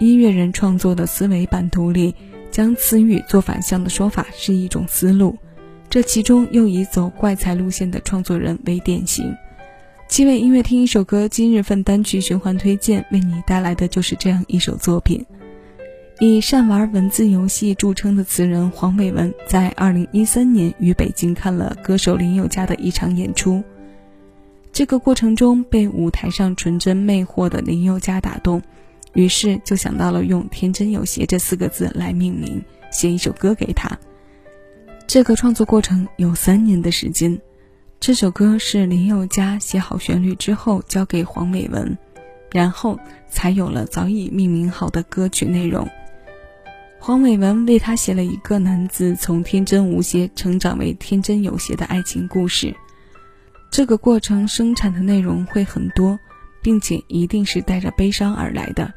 音乐人创作的思维版图里，将词语做反向的说法是一种思路。这其中又以走怪才路线的创作人为典型。七位音乐听一首歌，今日份单曲循环推荐，为你带来的就是这样一首作品。以善玩文字游戏著称的词人黄伟文，在二零一三年于北京看了歌手林宥嘉的一场演出。这个过程中，被舞台上纯真魅惑的林宥嘉打动，于是就想到了用“天真有邪”这四个字来命名，写一首歌给他。这个创作过程有三年的时间。这首歌是林宥嘉写好旋律之后交给黄伟文，然后才有了早已命名好的歌曲内容。黄伟文为他写了一个男子从天真无邪成长为天真有邪的爱情故事。这个过程生产的内容会很多，并且一定是带着悲伤而来的。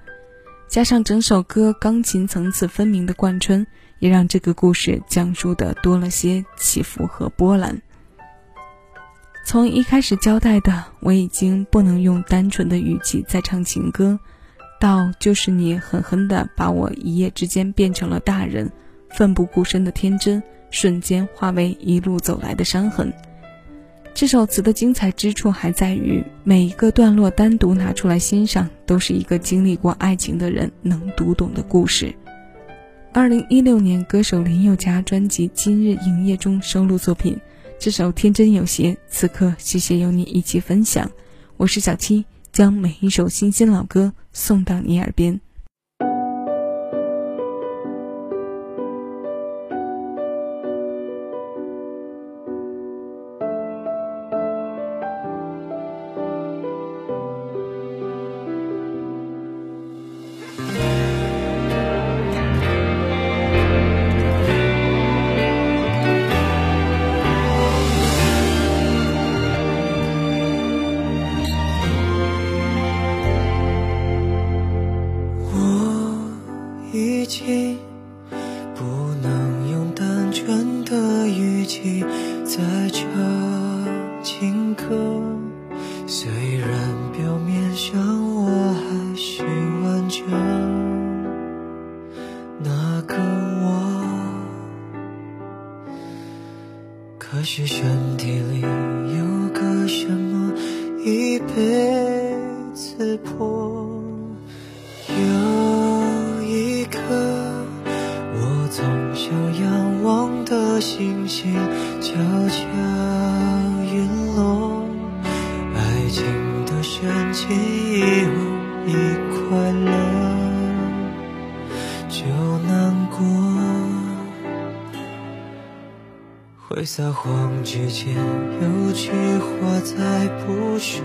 加上整首歌钢琴层次分明的贯穿，也让这个故事讲述的多了些起伏和波澜。从一开始交代的我已经不能用单纯的语气再唱情歌，到就是你狠狠地把我一夜之间变成了大人，奋不顾身的天真瞬间化为一路走来的伤痕。这首词的精彩之处还在于每一个段落单独拿出来欣赏，都是一个经历过爱情的人能读懂的故事。二零一六年，歌手林宥嘉专辑《今日营业》中收录作品。这首天真有邪，此刻谢谢有你一起分享。我是小七，将每一首新鲜老歌送到你耳边。已经不能用单纯的语气再唱情歌。虽然表面上我还是完整那个我，可是身体里有个什么已被刺破。有。星星悄悄陨落，爱情的深情一无一快乐。就难过，会撒谎之前有句话再不说，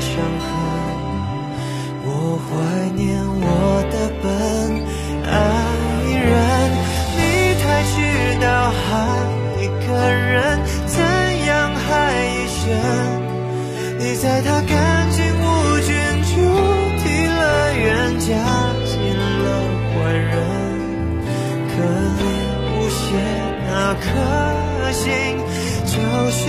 伤痕，我怀念我的笨爱人。你太知道害一个人怎样害一生。你在他干净无菌、注定了冤家进了坏人，可怜无邪那颗心就是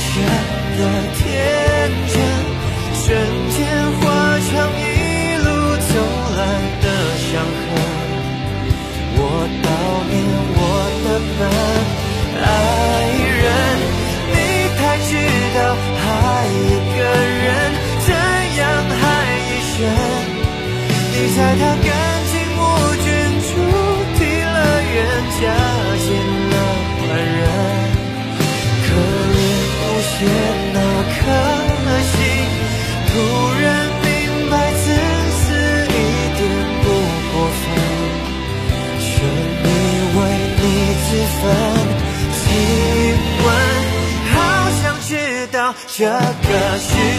孤身的天真，选这个世